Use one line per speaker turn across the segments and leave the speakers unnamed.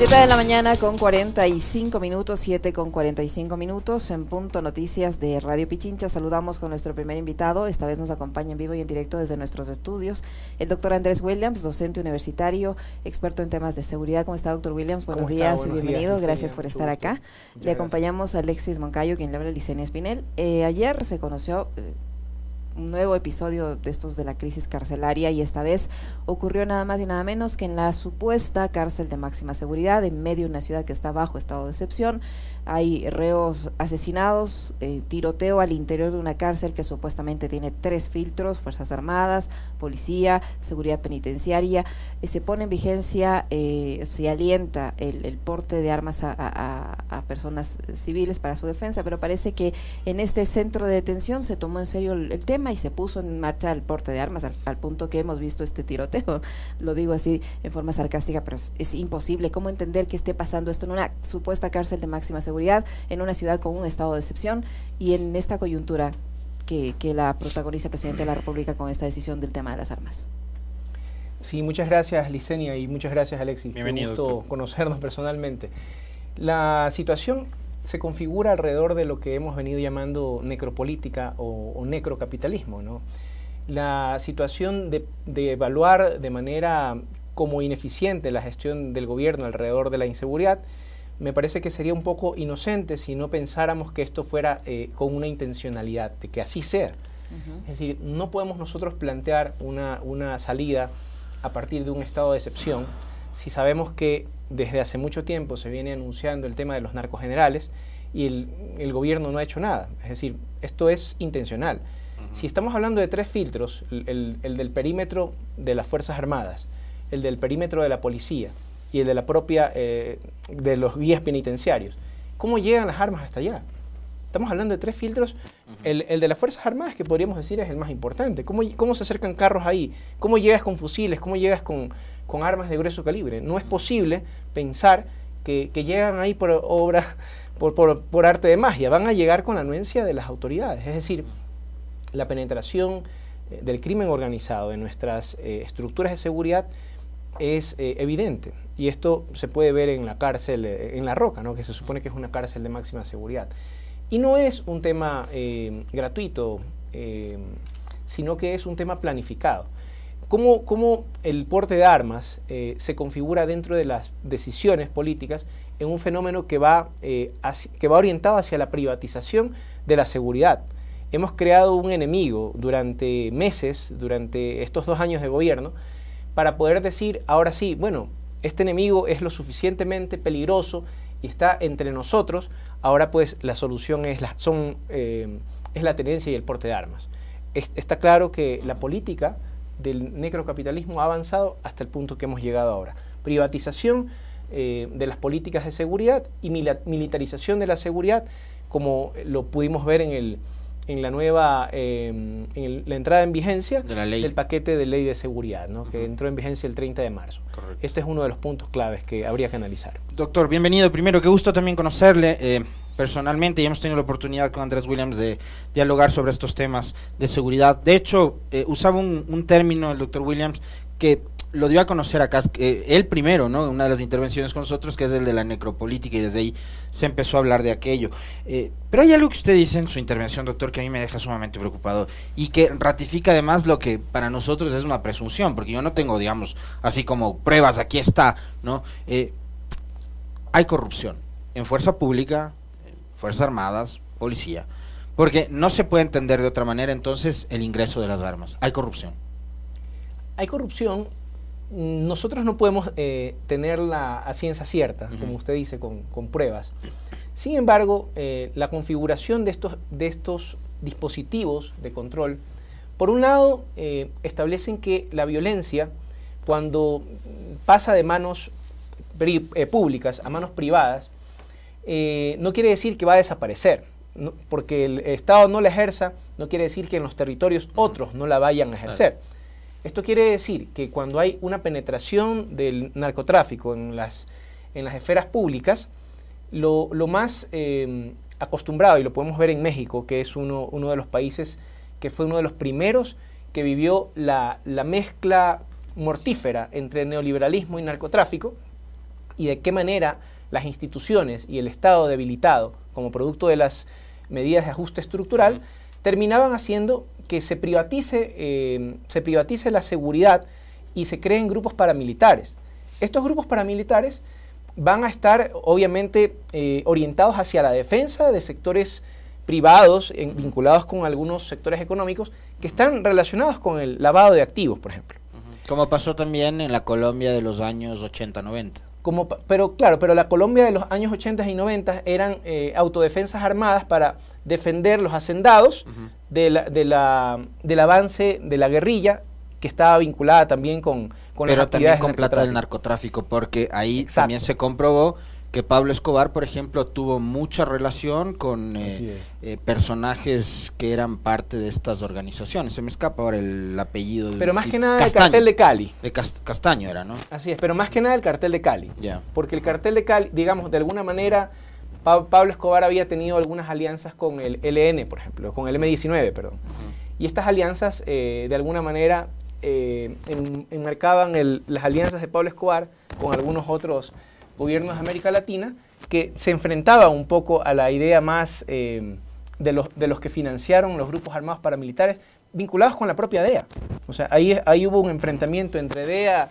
7 de la mañana con 45 minutos, 7 con 45 minutos, en punto noticias de Radio Pichincha. Saludamos con nuestro primer invitado. Esta vez nos acompaña en vivo y en directo desde nuestros estudios el doctor Andrés Williams, docente universitario, experto en temas de seguridad. ¿Cómo está, doctor Williams? Buenos días y bienvenido. Gracias por estar acá. Le acompañamos a Alexis Moncayo, quien le habla Licenia Espinel. Eh, ayer se conoció... Eh, un nuevo episodio de estos de la crisis carcelaria y esta vez ocurrió nada más y nada menos que en la supuesta cárcel de máxima seguridad en medio de una ciudad que está bajo estado de excepción hay reos asesinados, eh, tiroteo al interior de una cárcel que supuestamente tiene tres filtros, Fuerzas Armadas, Policía, Seguridad Penitenciaria. Eh, se pone en vigencia, eh, se alienta el, porte de armas a, personas civiles para su defensa, pero parece que en este centro de detención se tomó en serio el, tema y se puso en marcha el porte de armas al, punto que hemos visto este tiroteo. Lo digo así en forma sarcástica, pero es, es imposible. ¿Cómo entender que esté pasando esto en una supuesta cárcel de máxima seguridad? Seguridad en una ciudad con un estado de excepción y en esta coyuntura que, la protagoniza el presidente de la República con esta decisión del tema de las armas.
Sí, muchas gracias Licenia y muchas gracias Alexis. Bienvenido. gusto conocernos personalmente. La situación se configura alrededor de lo que hemos venido llamando necropolítica o, necrocapitalismo. ¿no? La situación de, de, evaluar de manera como ineficiente la gestión del gobierno alrededor de la inseguridad me parece que sería un poco inocente si no pensáramos que esto fuera eh, con una intencionalidad, de que así sea. Es decir, no podemos nosotros plantear una, una, salida a partir de un estado de excepción si sabemos que desde hace mucho tiempo se viene anunciando el tema de los narcogenerales y el, el gobierno no ha hecho nada. Es decir, esto es intencional. Si estamos hablando de tres filtros, el, el del perímetro de las Fuerzas Armadas, el del perímetro de la policía, y el de la propia, eh, de los guías penitenciarios. ¿Cómo llegan las armas hasta allá? Estamos hablando de tres filtros. el, de las Fuerzas Armadas, que podríamos decir es el más importante. ¿Cómo, cómo se acercan carros ahí? ¿Cómo llegas con fusiles? ¿Cómo llegas con, con armas de grueso calibre? No es posible pensar que, que llegan ahí por obra, por, por, por, arte de magia. Van a llegar con la anuencia de las autoridades. Es decir, la penetración eh, del crimen organizado en nuestras eh, estructuras de seguridad es evidente. Y esto se puede ver en la cárcel, eh, en La Roca, ¿no? que se supone que es una cárcel de máxima seguridad. Y no es un tema eh, gratuito, eh, sino que es un tema planificado. ¿Cómo, cómo el porte de armas se configura dentro de las decisiones políticas en un fenómeno que va, que va orientado hacia la privatización de la seguridad? Hemos creado un enemigo durante meses, durante estos dos años de gobierno, para poder decir, ahora sí, bueno, este enemigo es lo suficientemente peligroso y está entre nosotros, ahora pues la solución es la, son, eh, es la tenencia y el porte de armas. está claro que la política del necrocapitalismo ha avanzado hasta el punto que hemos llegado ahora. Privatización eh, de las políticas de seguridad y militarización de la seguridad, como lo pudimos ver en el, en la nueva, em, en la entrada en vigencia del paquete de ley de seguridad, que entró en vigencia el 30 de marzo. Este es uno de los puntos claves que habría que analizar.
Doctor, bienvenido. Primero, qué gusto también conocerle. Eh, personalmente y hemos tenido la oportunidad con Andrés Williams de dialogar sobre estos temas de seguridad. De hecho, eh, usaba un, un, término el doctor Williams que lo dio a conocer acá, él primero, ¿no? Una de las intervenciones con nosotros, que es el de la necropolítica, y desde ahí se empezó a hablar de aquello. Eh, pero hay algo que usted dice en su intervención, doctor, que a mí me deja sumamente preocupado y que ratifica además lo que para nosotros es una presunción, porque yo no tengo, digamos, así como pruebas, aquí está, ¿no? Eh, hay corrupción en fuerza pública, Fuerzas Armadas, policía, porque no se puede entender de otra manera entonces el ingreso de las armas. Hay corrupción.
Hay corrupción nosotros no podemos eh, tenerla a ciencia cierta, como usted dice, con, pruebas. Sin embargo, eh, la configuración de estos, de estos dispositivos de control, por un lado, eh, establecen que la violencia, cuando pasa de manos públicas a manos privadas, no quiere decir que va a desaparecer. porque el Estado no la ejerza, no quiere decir que en los territorios otros no la vayan a ejercer. Esto quiere decir que cuando hay una penetración del narcotráfico en las, en las esferas públicas, lo, más em, acostumbrado, y lo podemos ver en México, que es uno, uno, de los países que fue uno de los primeros que vivió la, mezcla mortífera entre neoliberalismo y narcotráfico, y de qué manera las instituciones y el Estado debilitado como producto de las medidas de ajuste estructural terminaban haciendo que se privatice, eh, se privatice la seguridad y se creen grupos paramilitares. Estos grupos paramilitares van a estar obviamente eh, orientados hacia la defensa de sectores privados vinculados con algunos sectores económicos que están relacionados con el lavado de activos, por ejemplo.
Como pasó también en la Colombia de los años 80-90.
Como, pero claro, pero la Colombia de los años 80 y 90 eran eh, autodefensas armadas para defender los hacendados de la, de la, del avance de la guerrilla que estaba vinculada también con, con
pero también con plata del narcotráfico, porque ahí también se comprobó que Pablo Escobar, por ejemplo, tuvo mucha relación con eh, eh, personajes que eran parte de estas organizaciones. Se me escapa ahora el apellido.
Pero más que nada el cartel de Cali.
De Castaño era, ¿no?
Así es, pero más que nada el cartel de Cali. Ya. Porque el cartel de Cali, digamos, de alguna manera, Pablo Escobar había tenido algunas alianzas con el LN, por ejemplo, con el M19, perdón. Y estas alianzas, eh, de alguna manera, enmarcaban las alianzas de Pablo Escobar con algunos otros gobiernos de América Latina, que se enfrentaba un poco a la idea más eh, de, los, de los que financiaron los grupos armados paramilitares vinculados con la propia DEA. O sea, ahí, ahí hubo un enfrentamiento entre DEA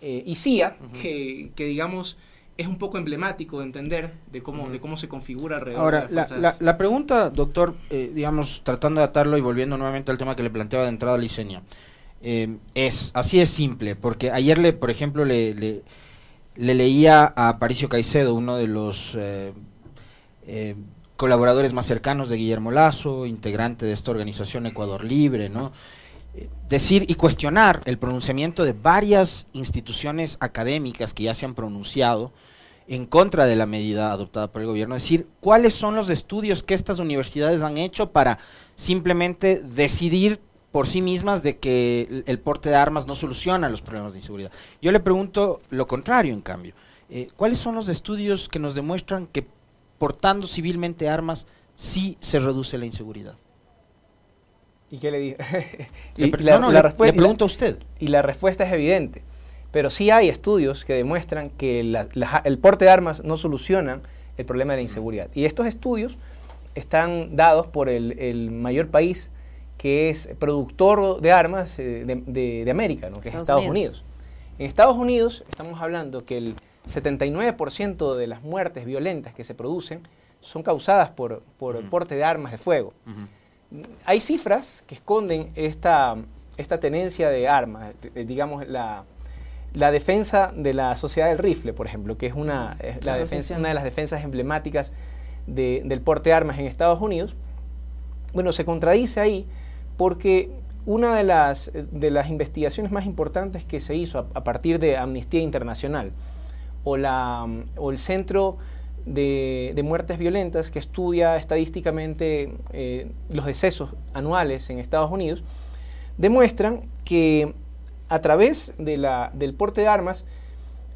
eh, y CIA, que, que, digamos es un poco emblemático de entender de cómo, de cómo se configura alrededor.
Ahora, la, la, pregunta, doctor, eh, digamos, tratando de atarlo y volviendo nuevamente al tema que le planteaba de entrada a Liceña, es, así es simple, porque ayer, le, por ejemplo, le le leía a Paricio Caicedo, uno de los eh, eh, colaboradores más cercanos de Guillermo Lazo, integrante de esta organización Ecuador Libre, ¿no? Eh, decir y cuestionar el pronunciamiento de varias instituciones académicas que ya se han pronunciado en contra de la medida adoptada por el gobierno, decir cuáles son los estudios que estas universidades han hecho para simplemente decidir por sí mismas de que el porte de armas no soluciona los problemas de inseguridad. Yo le pregunto lo contrario, en cambio. Eh, ¿Cuáles son los estudios que nos demuestran que portando civilmente armas sí se reduce la inseguridad?
¿Y qué le digo?
la, no, no, le, pregunto a usted.
Y la respuesta es evidente. Pero sí hay estudios que demuestran que el porte de armas no solucionan el problema de la inseguridad. Y estos estudios están dados por el mayor país que es productor de armas eh, de, América, que es Estados Unidos. En Estados Unidos estamos hablando que el 79% de las muertes violentas que se producen son causadas por, por porte de armas de fuego. Hay cifras que esconden esta, esta tenencia de armas, eh, digamos, la, la defensa de la sociedad del rifle, por ejemplo, que es una, la defensa, una de las defensas emblemáticas del porte de armas en Estados Unidos. Bueno, se contradice ahí porque una de las, de las investigaciones más importantes que se hizo a, partir de Amnistía Internacional o, la, o el Centro de, Muertes Violentas que estudia estadísticamente eh, los decesos anuales en Estados Unidos, demuestran que a través de la, del porte de armas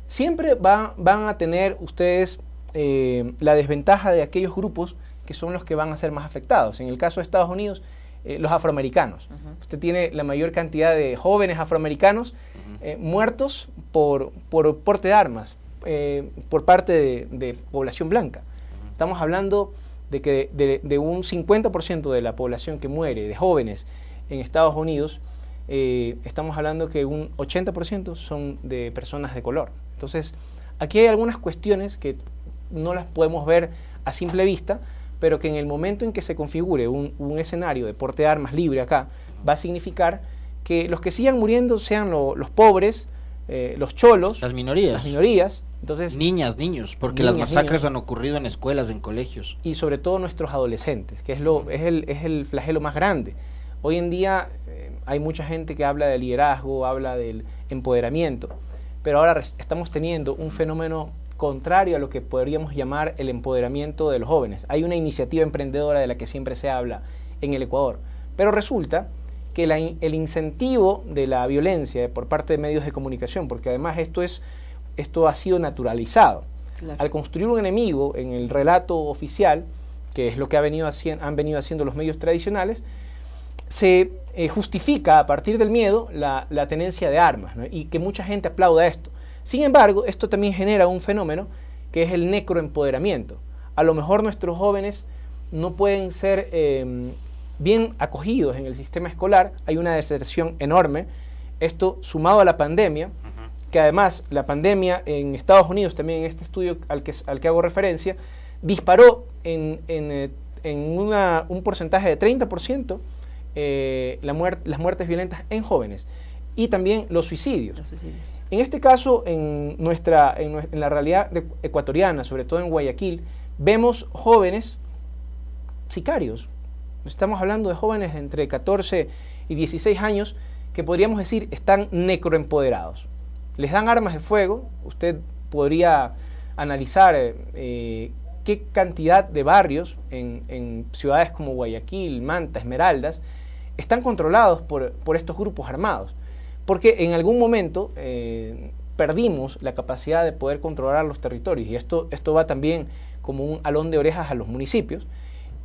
siempre van a tener ustedes eh, la desventaja de aquellos grupos que son los que van a ser más afectados. En el caso de Estados Unidos, eh, los afroamericanos. Usted tiene la mayor cantidad de jóvenes afroamericanos eh, muertos por, por, porte de armas eh, por parte de, población blanca. Estamos hablando de que de, un 50% de la población que muere, de jóvenes en Estados Unidos, estamos hablando que un 80% son de personas de color. Entonces, aquí hay algunas cuestiones que no las podemos ver a simple vista, pero que en el momento en que se configure un, escenario de porte de armas libre acá, va a significar que los que sigan muriendo sean los pobres, eh, los cholos,
las minorías.
Las minorías. Entonces,
niñas, niños, porque las masacres han ocurrido en escuelas, en colegios.
Y sobre todo nuestros adolescentes, que es, lo, es, el, es el flagelo más grande. Hoy en día eh, hay mucha gente que habla del liderazgo, habla del empoderamiento, pero ahora estamos teniendo un fenómeno contrario a lo que podríamos llamar el empoderamiento de los jóvenes. Hay una iniciativa emprendedora de la que siempre se habla en el Ecuador, pero resulta que el incentivo de la violencia por parte de medios de comunicación, porque además esto, es, esto ha sido naturalizado. Al construir un enemigo en el relato oficial, que es lo que ha venido han venido haciendo los medios tradicionales, se eh, justifica a partir del miedo la, tenencia de armas y que mucha gente aplauda esto. Sin embargo, esto también genera un fenómeno que es el necroempoderamiento. A lo mejor nuestros jóvenes no pueden ser em, bien acogidos en el sistema escolar, hay una deserción enorme, esto sumado a la pandemia, que además la pandemia en Estados Unidos, también en este estudio al que, al que hago referencia, disparó en, en, eh, un porcentaje de 30% eh, la las muertes violentas en jóvenes y también los suicidios. En este caso, en, nuestra, en, la realidad ecuatoriana, sobre todo en Guayaquil, vemos jóvenes sicarios. Estamos hablando de jóvenes entre 14 y 16 años que podríamos decir están necroempoderados. Les dan armas de fuego, usted podría analizar eh, qué cantidad de barrios en, ciudades como Guayaquil, Manta, Esmeraldas, están controlados por, estos grupos armados. Porque en algún momento eh, perdimos la capacidad de poder controlar los territorios y esto, esto va también como un alón de orejas a los municipios.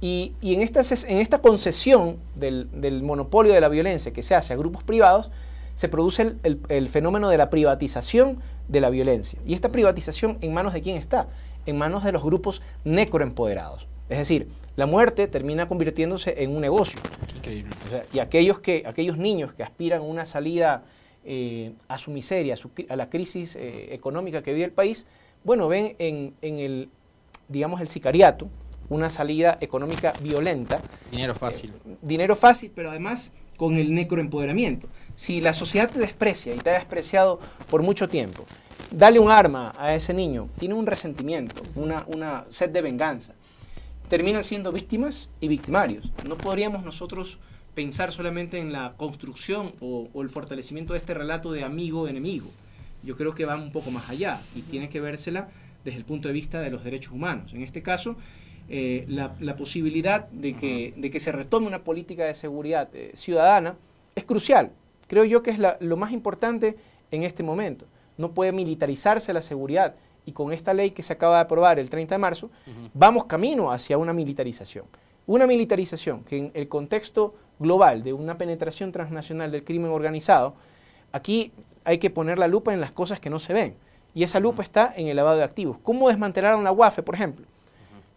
Y, en, esta, en esta concesión del, monopolio de la violencia que se hace a grupos privados, se produce el, fenómeno de la privatización de la violencia. ¿Y esta privatización en manos de quién está? En manos de los grupos necroempoderados. Es decir, la muerte termina convirtiéndose en un negocio. Increíble. y aquellos, que, aquellos niños que aspiran a una salida eh, a su miseria, a, la crisis eh, económica que vive el país, bueno, ven en, en el, digamos, el sicariato, una salida económica violenta.
Dinero fácil.
Eh, dinero fácil, pero además con el necroempoderamiento. Si la sociedad te desprecia y te ha despreciado por mucho tiempo, dale un arma a ese niño, tiene un resentimiento, una, una sed de venganza. Terminan siendo víctimas y victimarios. No podríamos nosotros pensar solamente en la construcción o, o el fortalecimiento de este relato de amigo-enemigo. Yo creo que va un poco más allá y tiene que vérsela desde el punto de vista de los derechos humanos. En este caso, eh, la, posibilidad de que, de que, se retome una política de seguridad eh, ciudadana es crucial. Creo yo que es lo más importante en este momento. No puede militarizarse la seguridad y con esta ley que se acaba de aprobar el 30 de marzo, vamos camino hacia una militarización. Una militarización que en el contexto global de una penetración transnacional del crimen organizado, aquí hay que poner la lupa en las cosas que no se ven. Y esa lupa está en el lavado de activos. ¿Cómo desmantelaron la UAFE, por ejemplo?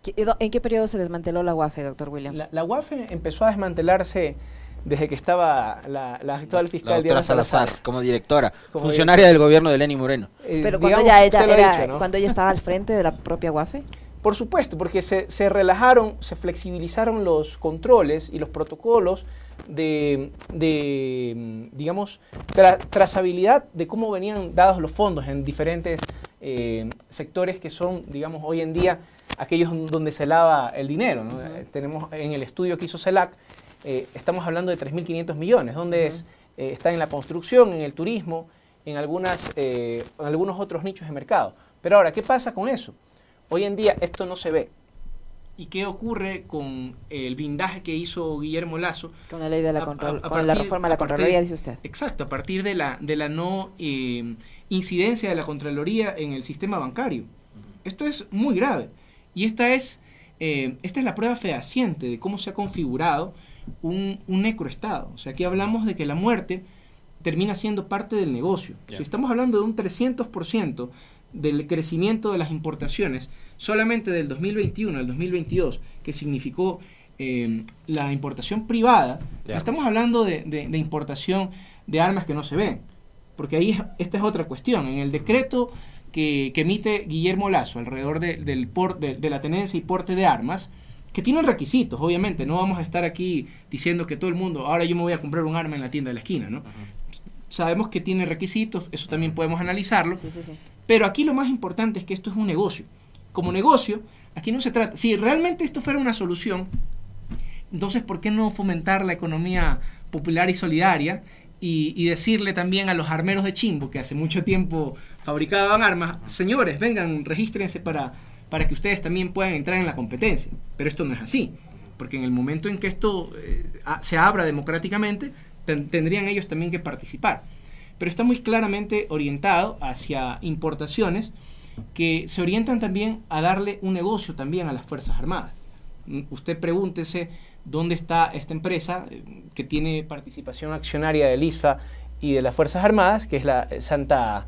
¿En qué periodo se desmanteló la UAFE, doctor Williams?
La, UAFE empezó a desmantelarse desde que estaba la, actual fiscal
Diana Salazar, como directora, funcionaria del gobierno de Lenny Moreno.
Eh, Pero cuando ella, ella, cuando ella estaba al frente de la propia UAFE.
Por supuesto, porque se, se relajaron, se flexibilizaron los controles y los protocolos de, de digamos, trazabilidad de cómo venían dados los fondos en diferentes eh, sectores que son, digamos, hoy en día aquellos donde se lava el dinero. Tenemos en el estudio que hizo CELAC, eh, estamos hablando de 3.500 millones, donde es, eh, está en la construcción, en el turismo, en, algunas, eh, en algunos otros nichos de mercado. Pero ahora, ¿qué pasa con eso? Hoy en día esto no se ve. ¿Y qué ocurre con el blindaje que hizo Guillermo Lazo?
Con la ley de la, con la reforma de la Contraloría, dice usted.
Exacto, a partir de la, de la no incidencia de la Contraloría en el sistema bancario. Esto es muy grave. Y esta es, eh, esta es la prueba fehaciente de cómo se ha configurado un, un necroestado. O sea, aquí hablamos de que la muerte termina siendo parte del negocio. Si estamos hablando de un 300% del crecimiento de las importaciones, solamente del 2021 al 2022, que significó eh, la importación privada, estamos hablando de, de, importación de armas que no se ven. Porque ahí esta es otra cuestión. En el decreto que, emite Guillermo Lazo alrededor de, del de, la tenencia y porte de armas, que tienen requisitos, obviamente, no vamos a estar aquí diciendo que todo el mundo, ahora yo me voy a comprar un arma en la tienda de la esquina, ¿no? Sabemos que tiene requisitos, eso también podemos analizarlo, pero aquí lo más importante es que esto es un negocio. Como negocio, aquí no se trata, si realmente esto fuera una solución, entonces, ¿por qué no fomentar la economía popular y solidaria y, decirle también a los armeros de Chimbo, que hace mucho tiempo fabricaban armas, señores, vengan, regístrense para, para que ustedes también puedan entrar en la competencia. Pero esto no es así, porque en el momento en que esto eh, se abra democráticamente, tendrían ellos también que participar. Pero está muy claramente orientado hacia importaciones que se orientan también a darle un negocio también a las Fuerzas Armadas. Mm, usted pregúntese dónde está esta empresa eh, que tiene participación accionaria del ISFA y de las Fuerzas Armadas, que es la Santa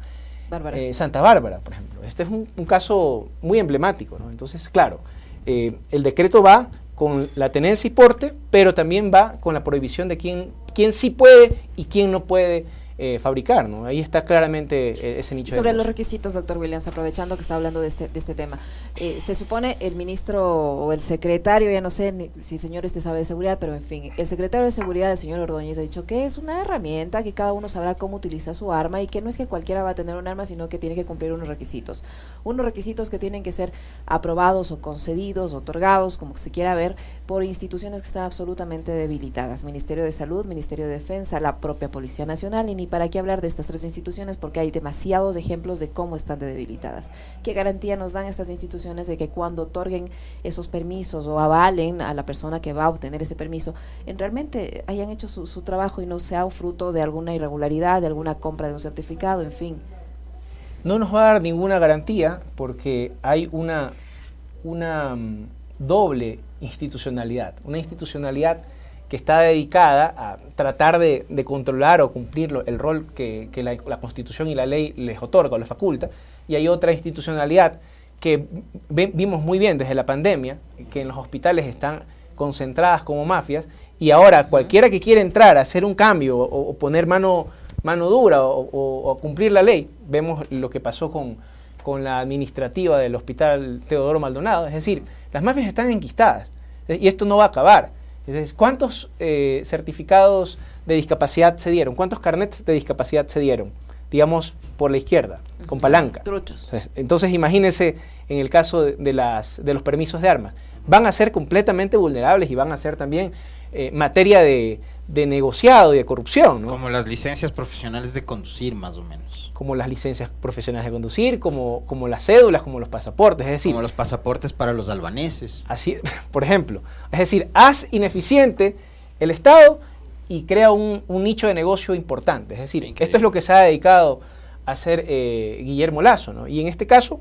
eh, Santa Bárbara, por ejemplo. Este es un, caso muy emblemático. ¿no? Entonces, claro, eh, el decreto va con la tenencia y porte, pero también va con la prohibición de quién, quién sí puede y quién no puede eh, fabricar, ¿no? Ahí está claramente eh, ese nicho.
Sobre los requisitos, doctor Williams, aprovechando que está hablando de este, de este tema, eh, se supone el ministro o el secretario, ya no sé si señor este sabe de seguridad, pero en fin, el secretario de seguridad, el señor Ordóñez, ha dicho que es una herramienta, que cada uno sabrá cómo utilizar su arma y que no es que cualquiera va a tener un arma, sino que tiene que cumplir unos requisitos. Unos requisitos que tienen que ser aprobados o concedidos, otorgados, como se quiera ver, por instituciones que están absolutamente debilitadas. Ministerio de Salud, Ministerio de Defensa, la propia Policía Nacional y ni para qué hablar de estas tres instituciones porque hay demasiados ejemplos de cómo están de debilitadas. ¿Qué garantía nos dan estas instituciones de que cuando otorguen esos permisos o avalen a la persona que va a obtener ese permiso, en realmente hayan hecho su, trabajo y no sea fruto de alguna irregularidad, de alguna compra de un certificado, en fin?
No nos va a dar ninguna garantía porque hay una, una mm, doble institucionalidad, una institucionalidad que está dedicada a tratar de, controlar o cumplir el rol que, la, Constitución y la ley les otorga o les faculta, y hay otra institucionalidad que vimos muy bien desde la pandemia, que en los hospitales están concentradas como mafias, y ahora cualquiera que quiera entrar a hacer un cambio o, poner mano, mano dura o, cumplir la ley, vemos lo que pasó con, con la administrativa del Hospital Teodoro Maldonado, es decir, las mafias están enquistadas, y esto no va a acabar. ¿Cuántos eh, certificados de discapacidad se dieron? ¿Cuántos carnets de discapacidad se dieron? Digamos, por la izquierda, con palanca.
Truchos.
Entonces, imagínense en el caso de, las, de los permisos de armas. Van a ser completamente vulnerables y van a ser también eh, materia de, de negociado y de corrupción.
Como las licencias profesionales de conducir, más o menos.
Como las licencias profesionales de conducir, como, como las cédulas, como los pasaportes, es decir...
Como los pasaportes para los albaneses.
Así, por ejemplo. Es decir, haz ineficiente el Estado y crea un, nicho de negocio importante. Es decir, esto es lo que se ha dedicado a hacer eh, Guillermo Lazo. ¿no? Y en este caso,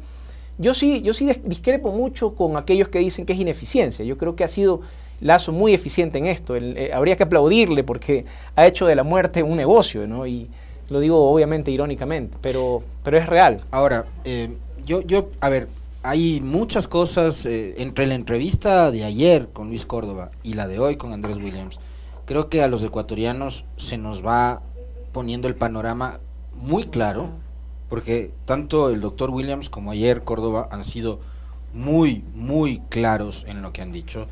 yo sí, yo sí discrepo mucho con aquellos que dicen que es ineficiencia. Yo creo que ha sido Lazo muy eficiente en esto. Eh, habría que aplaudirle porque ha hecho de la muerte un negocio, ¿no? Y lo digo obviamente irónicamente, pero, pero es real.
Ahora, eh, yo, yo, a ver, hay muchas cosas eh, entre la entrevista de ayer con Luis Córdoba y la de hoy con Andrés Williams. Creo que a los ecuatorianos se nos va poniendo el panorama muy claro, porque tanto el doctor Williams como ayer Córdoba han sido muy, muy claros en lo que han dicho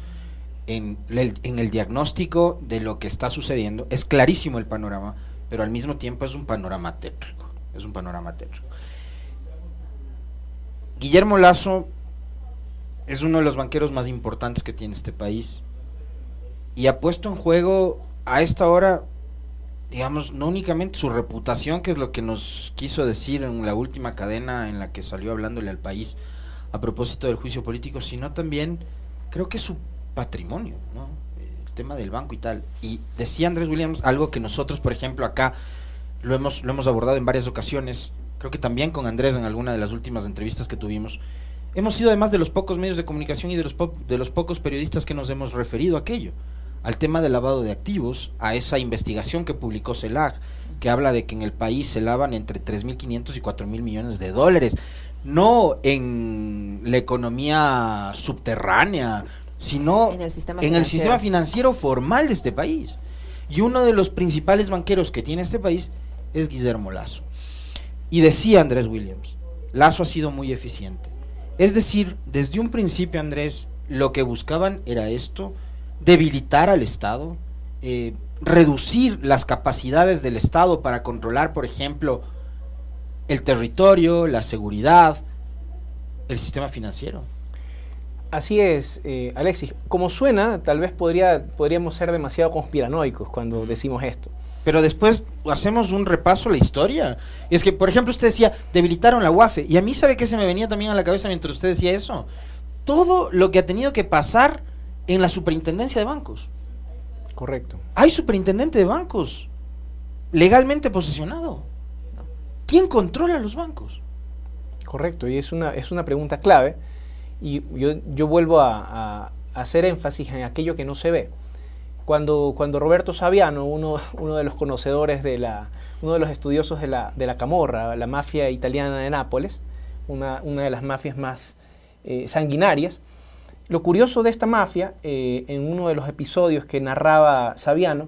en el, diagnóstico de lo que está sucediendo. Es clarísimo el panorama, pero al mismo tiempo es un panorama tétrico. Es un panorama tétrico. Guillermo Lazo es uno de los banqueros más importantes que tiene este país y ha puesto en juego a esta hora, digamos, no únicamente su reputación, que es lo que nos quiso decir en la última cadena en la que salió hablándole al país a propósito del juicio político, sino también creo que su patrimonio, ¿no? Tema del banco y tal. Y decía Andrés Williams algo que nosotros, por ejemplo, acá lo hemos, lo hemos abordado en varias ocasiones, creo que también con Andrés en alguna de las últimas entrevistas que tuvimos. Hemos sido además de los pocos medios de comunicación y de los, de los pocos periodistas que nos hemos referido a aquello, al tema del lavado de activos, a esa investigación que publicó CELAG, que habla de que en el país se lavan entre 3.500 y 4.000 millones de dólares, no en la economía subterránea, sino en, el sistema, financiero formal de este país. Y uno de los principales banqueros que tiene este país es Guillermo Lazo. Y decía Andrés Williams, Lazo ha sido muy eficiente. Es decir, desde un principio, Andrés, lo que buscaban era esto, debilitar al Estado, eh, reducir las capacidades del Estado para controlar, por ejemplo, el territorio, la seguridad, el sistema financiero.
Así es, eh, Alexis. Como suena, tal vez podría, podríamos ser demasiado conspiranoicos cuando decimos esto.
Pero después hacemos un repaso a la historia. Es que, por ejemplo, usted decía, debilitaron la UAFE. Y a mí, ¿sabe qué se me venía también a la cabeza mientras usted decía eso? Todo lo que ha tenido que pasar en la superintendencia de bancos.
Correcto.
Hay superintendente de bancos legalmente posesionado. ¿Quién controla los bancos?
Correcto, y es una, es una pregunta clave y yo, yo vuelvo a, hacer énfasis en aquello que no se ve. cuando, cuando Roberto Saviano, uno, uno de los conocedores de la, uno de los estudiosos de la, de la Camorra, la mafia italiana de Nápoles, una, una de las mafias más eh, sanguinarias, lo curioso de esta mafia, eh, en uno de los episodios que narraba Saviano,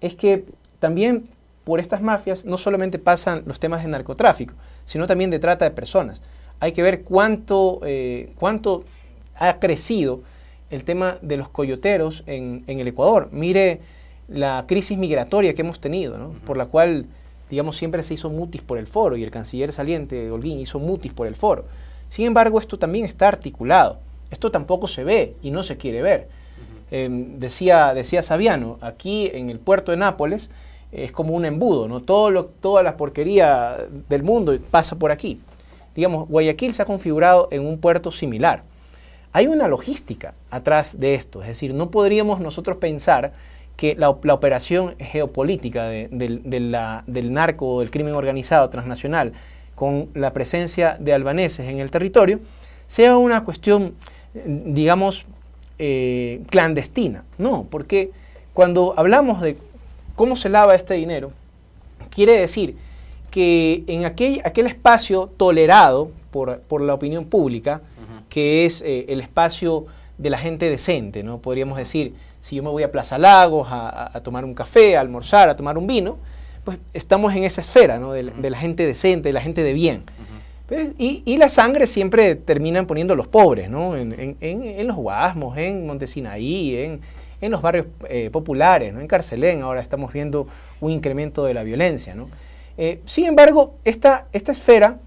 es que también por estas mafias no solamente pasan los temas de narcotráfico, sino también de trata de personas. Hay que ver cuánto, eh, cuánto ha crecido el tema de los coyoteros en, el Ecuador. Mire la crisis migratoria que hemos tenido, por la cual, digamos, siempre se hizo mutis por el foro y el canciller saliente, Holguín, hizo mutis por el foro. Sin embargo, esto también está articulado. Esto tampoco se ve y no se quiere ver. Em, decía, decía Saviano, aquí en el puerto de Nápoles es como un embudo, ¿no? Todo lo, toda la porquería del mundo pasa por aquí. Digamos, Guayaquil se ha configurado en un puerto similar. Hay una logística atrás de esto, es decir, no podríamos nosotros pensar que la, operación geopolítica del narco o del crimen organizado transnacional con la presencia de albaneses en el territorio sea una cuestión, digamos, eh, clandestina. No, porque cuando hablamos de cómo se lava este dinero, quiere decir que en aquel, aquel espacio tolerado por, por la opinión pública, que es eh, el espacio de la gente decente, ¿no? Podríamos decir, si yo me voy a Plaza Lagos a, tomar un café, a almorzar, a tomar un vino, pues estamos en esa esfera, ¿no? de, la gente decente, de la gente de bien. Pues, y, la sangre siempre terminan poniendo los pobres, ¿no? En, los Guasmos, en Montesinaí, en, en los barrios eh, populares, ¿no? En Carcelén ahora estamos viendo un incremento de la violencia, ¿no? Eh, sin embargo, esta, esta esfera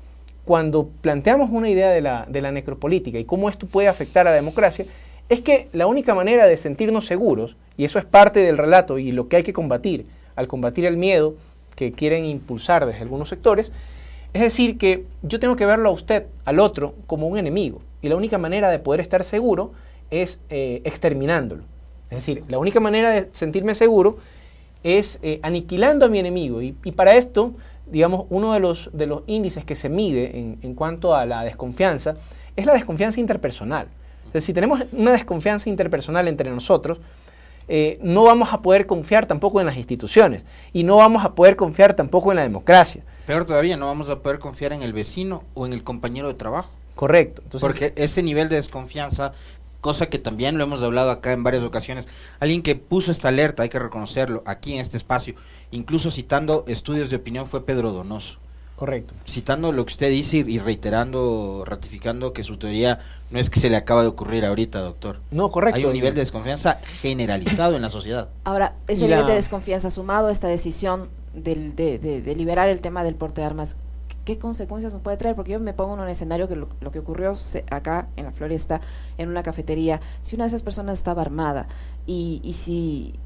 cuando planteamos una idea de la, de la necropolítica y cómo esto puede afectar a la democracia, es que la única manera de sentirnos seguros, y eso es parte del relato y lo que hay que combatir, al combatir el miedo que quieren impulsar desde algunos sectores, es decir, que yo tengo que verlo a usted, al otro, como un enemigo. Y la única manera de poder estar seguro es eh, exterminándolo. Es decir, la única manera de sentirme seguro es eh, aniquilando a mi enemigo. y para esto digamos, uno de los, de los índices que se mide en, cuanto a la desconfianza es la desconfianza interpersonal. si tenemos una desconfianza interpersonal entre nosotros, eh, no vamos a poder confiar tampoco en las instituciones y no vamos a poder confiar tampoco en la democracia.
Peor todavía, no vamos a poder confiar en el vecino o en el compañero de trabajo.
Correcto.
Porque ese nivel de desconfianza cosa que también lo hemos hablado acá en varias ocasiones. Alguien que puso esta alerta, hay que reconocerlo, aquí en este espacio, incluso citando estudios de opinión, fue Pedro Donoso.
Correcto.
Citando lo que usted dice y reiterando, ratificando que su teoría no es que se le acaba de ocurrir ahorita, doctor.
No, correcto.
Hay un nivel de desconfianza generalizado en la sociedad.
Ahora, ese nivel de desconfianza sumado a esta decisión de, de liberar el tema del porte de armas, ¿qué consecuencias nos puede traer? Porque yo me pongo en un escenario que lo, que ocurrió acá en la floresta, en una cafetería, si una de esas personas estaba armada y, y si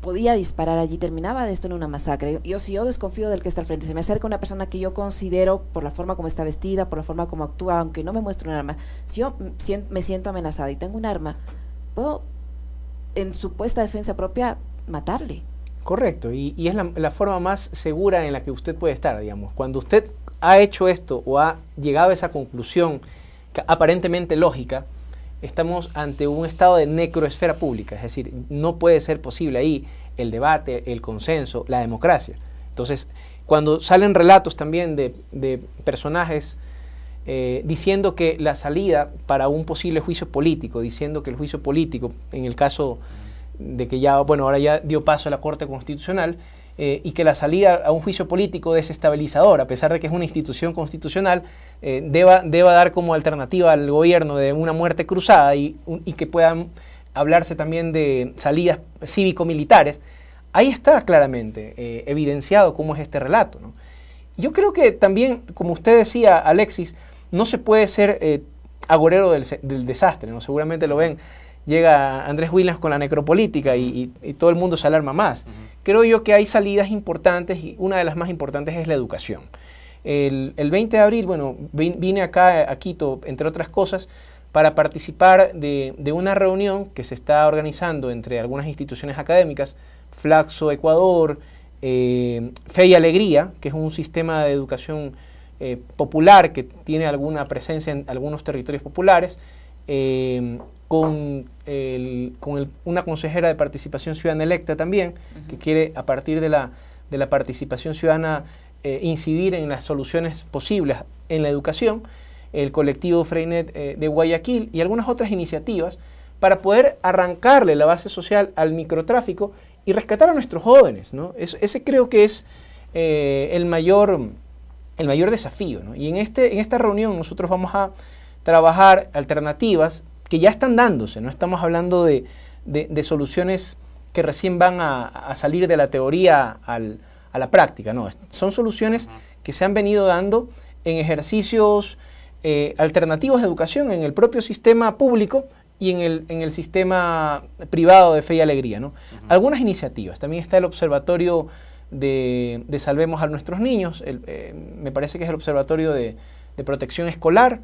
podía disparar allí, terminaba de esto en una masacre. Yo si yo desconfío del que está al frente, se me acerca una persona que yo considero por la forma como está vestida, por la forma como actúa, aunque no me muestre un arma, si yo me siento amenazada y tengo un arma, puedo en supuesta defensa propia matarle.
Correcto, y, es la, forma más segura en la que usted puede estar, digamos. Cuando usted ha hecho esto o ha llegado a esa conclusión aparentemente lógica, estamos ante un estado de necroesfera pública, es decir, no puede ser posible ahí el debate, el consenso, la democracia. Entonces, cuando salen relatos también de, personajes eh, diciendo que la salida para un posible juicio político, diciendo que el juicio político, en el caso de que ya, bueno, ahora ya dio paso a la Corte Constitucional eh, y que la salida a un juicio político desestabilizador, a pesar de que es una institución constitucional, eh, deba, deba dar como alternativa al gobierno de una muerte cruzada y, que puedan hablarse también de salidas cívico-militares, ahí está claramente eh, evidenciado cómo es este relato. Yo creo que también, como usted decía, Alexis, no se puede ser agorero del, del desastre, ¿no? seguramente lo ven llega Andrés Williams con la necropolítica y, todo el mundo se alarma más. Creo yo que hay salidas importantes y una de las más importantes es la educación. El, 20 de abril, bueno, vine acá a Quito, entre otras cosas, para participar de, una reunión que se está organizando entre algunas instituciones académicas, Flaxo Ecuador, eh, Fe y Alegría, que es un sistema de educación eh, popular que tiene alguna presencia en algunos territorios populares, eh, con, con una consejera de participación ciudadana electa también, que quiere a partir de la, de la participación ciudadana eh, incidir en las soluciones posibles en la educación, el colectivo Freinet eh, de Guayaquil y algunas otras iniciativas para poder arrancarle la base social al microtráfico y rescatar a nuestros jóvenes. ¿no? ese creo que es eh, el, mayor, el mayor desafío. Y en, este, en esta reunión nosotros vamos a trabajar alternativas que ya están dándose, no estamos hablando de, soluciones que recién van a, salir de la teoría a la práctica, no, son soluciones que se han venido dando en ejercicios eh, alternativos de educación en el propio sistema público y en el, en el sistema privado de fe y alegría. ¿no? Algunas iniciativas, también está el observatorio de, Salvemos a nuestros niños, eh, me parece que es el observatorio de, de protección escolar,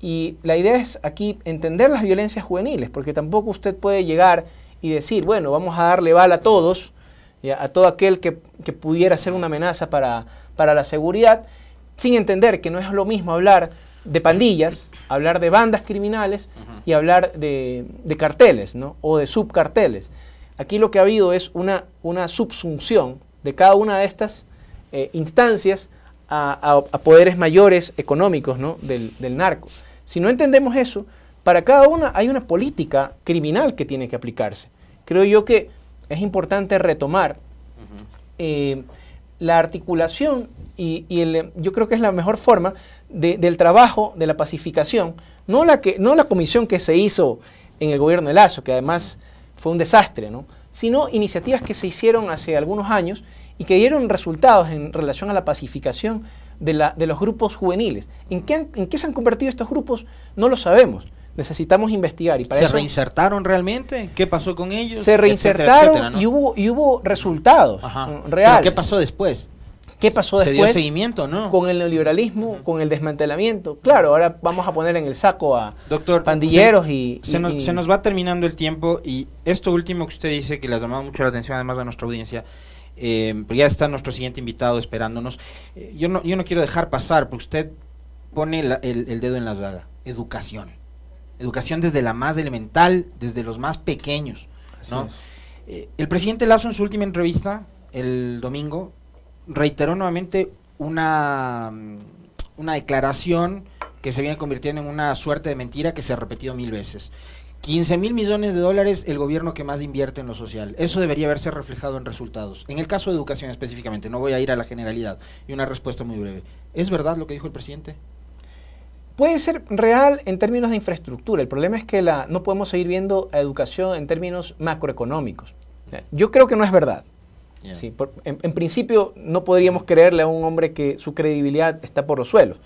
y la idea es aquí entender las violencias juveniles, porque tampoco usted puede llegar y decir, bueno, vamos a darle bala a todos, a todo aquel que, pudiera ser una amenaza para, para la seguridad, sin entender que no es lo mismo hablar de pandillas, hablar de bandas criminales y hablar de, carteles ¿no? o de subcarteles. Aquí lo que ha habido es una, una subsunción de cada una de estas eh, instancias a, poderes mayores económicos ¿no? del, del narco. Si no entendemos eso, para cada una hay una política criminal que tiene que aplicarse. Creo yo que es importante retomar eh, la articulación y, yo creo que es la mejor forma del trabajo de la pacificación, no la, que, no la comisión que se hizo en el gobierno de Lazo, que además fue un desastre, ¿no? sino iniciativas que se hicieron hace algunos años y que dieron resultados en relación a la pacificación de, la, de los grupos juveniles. ¿En qué, ¿En qué se han convertido estos grupos? No lo sabemos. Necesitamos investigar. Y para
¿Se reinsertaron realmente? ¿Qué pasó con ellos?
Se reinsertaron y, hubo, y hubo resultados reales.
¿Qué pasó después?
¿Qué pasó después? ¿Se dio
seguimiento, no?
Con el neoliberalismo, con el desmantelamiento. Claro, ahora vamos a poner en el saco a Doctor, pandilleros y,
se, nos, se nos va terminando el tiempo y esto último que usted dice, que les llamado mucho la atención además de nuestra audiencia, eh, ya está nuestro siguiente invitado esperándonos. Eh, yo, no, yo no quiero dejar pasar, porque usted pone el, dedo en la llaga. Educación. Educación desde la más elemental, desde los más pequeños. Eh, el presidente Lazo en su última entrevista, el domingo, reiteró nuevamente una, una declaración que se viene convirtiendo en una suerte de mentira que se ha repetido mil veces. 15 mil millones de dólares el gobierno que más invierte en lo social. Eso debería haberse reflejado en resultados. En el caso de educación específicamente, no voy a ir a la generalidad. Y una respuesta muy breve. ¿Es verdad lo que dijo el presidente?
Puede ser real en términos de infraestructura. El problema es que la, no podemos seguir viendo a educación en términos macroeconómicos. Yo creo que no es verdad. en, principio no podríamos creerle a un hombre que su credibilidad está por los suelos.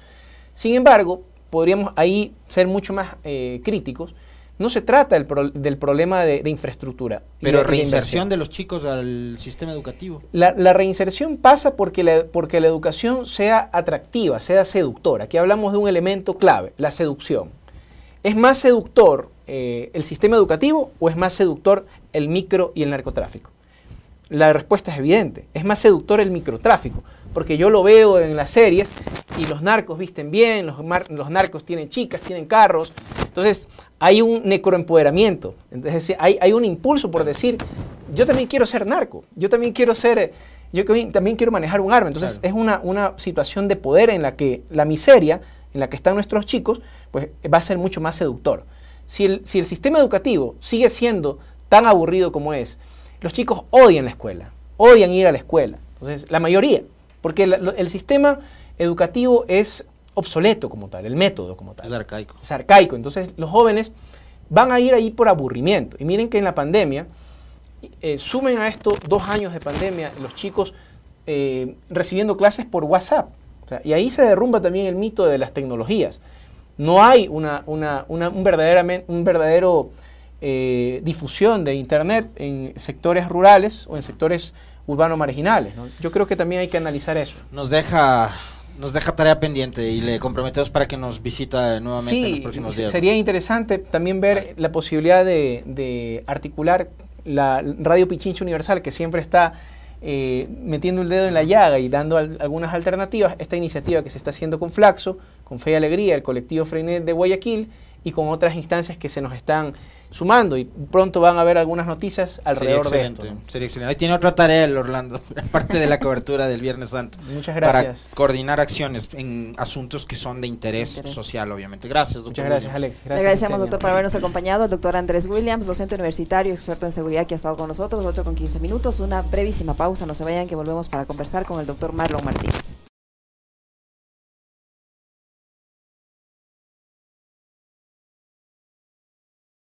Sin embargo, podríamos ahí ser mucho más eh, críticos no se trata del, problema de, infraestructura.
Pero reinserción de los chicos al sistema educativo.
La, reinserción pasa porque la, porque la educación sea atractiva, sea seductora. Aquí hablamos de un elemento clave, la seducción. ¿Es más seductor eh, el sistema educativo o es más seductor el micro y el narcotráfico? La respuesta es evidente, es más seductor el microtráfico, porque yo lo veo en las series y los narcos visten bien, los, los narcos tienen chicas, tienen carros, entonces hay un necroempoderamiento, entonces hay, hay un impulso por decir, yo también quiero ser narco, yo también quiero ser, yo también quiero manejar un arma, entonces es una, una situación de poder en la que la miseria en la que están nuestros chicos, pues va a ser mucho más seductor. Si el, si el sistema educativo sigue siendo tan aburrido como es, los chicos odian la escuela, odian ir a la escuela, entonces la mayoría, porque el sistema educativo es obsoleto como tal, el método como tal.
Es arcaico.
Es arcaico. Entonces los jóvenes van a ir ahí por aburrimiento. Y miren que en la pandemia, eh, sumen a esto dos años de pandemia, los chicos eh, recibiendo clases por WhatsApp. y ahí se derrumba también el mito de las tecnologías. No hay una, una, una un, un verdadero eh, difusión de Internet en sectores rurales o en sectores urbanos marginales. Yo creo que también hay que analizar eso.
Nos deja nos deja tarea pendiente y le comprometemos para que nos visita nuevamente en los próximos días.
Sería interesante también ver la posibilidad de, articular la Radio Pichincha Universal, que siempre está eh, metiendo el dedo en la llaga y dando algunas alternativas. Esta iniciativa que se está haciendo con Flaxo, con Fe y Alegría, el colectivo Freinet de Guayaquil y con otras instancias que se nos están sumando y pronto van a haber algunas noticias alrededor de esto.
Sería excelente. Ahí tiene otra tarea el Orlando, aparte de la cobertura del Viernes Santo.
Muchas gracias.
Para coordinar acciones en asuntos que son de interés, social, obviamente. Gracias, doctor.
Muchas gracias, Alex.
Le agradecemos, doctor, por habernos acompañado. El doctor Andrés Williams, docente universitario, experto en seguridad, que ha estado con nosotros. Otro con 15 minutos. Una brevísima pausa. No se vayan, que volvemos para conversar con el doctor Marlon Martínez.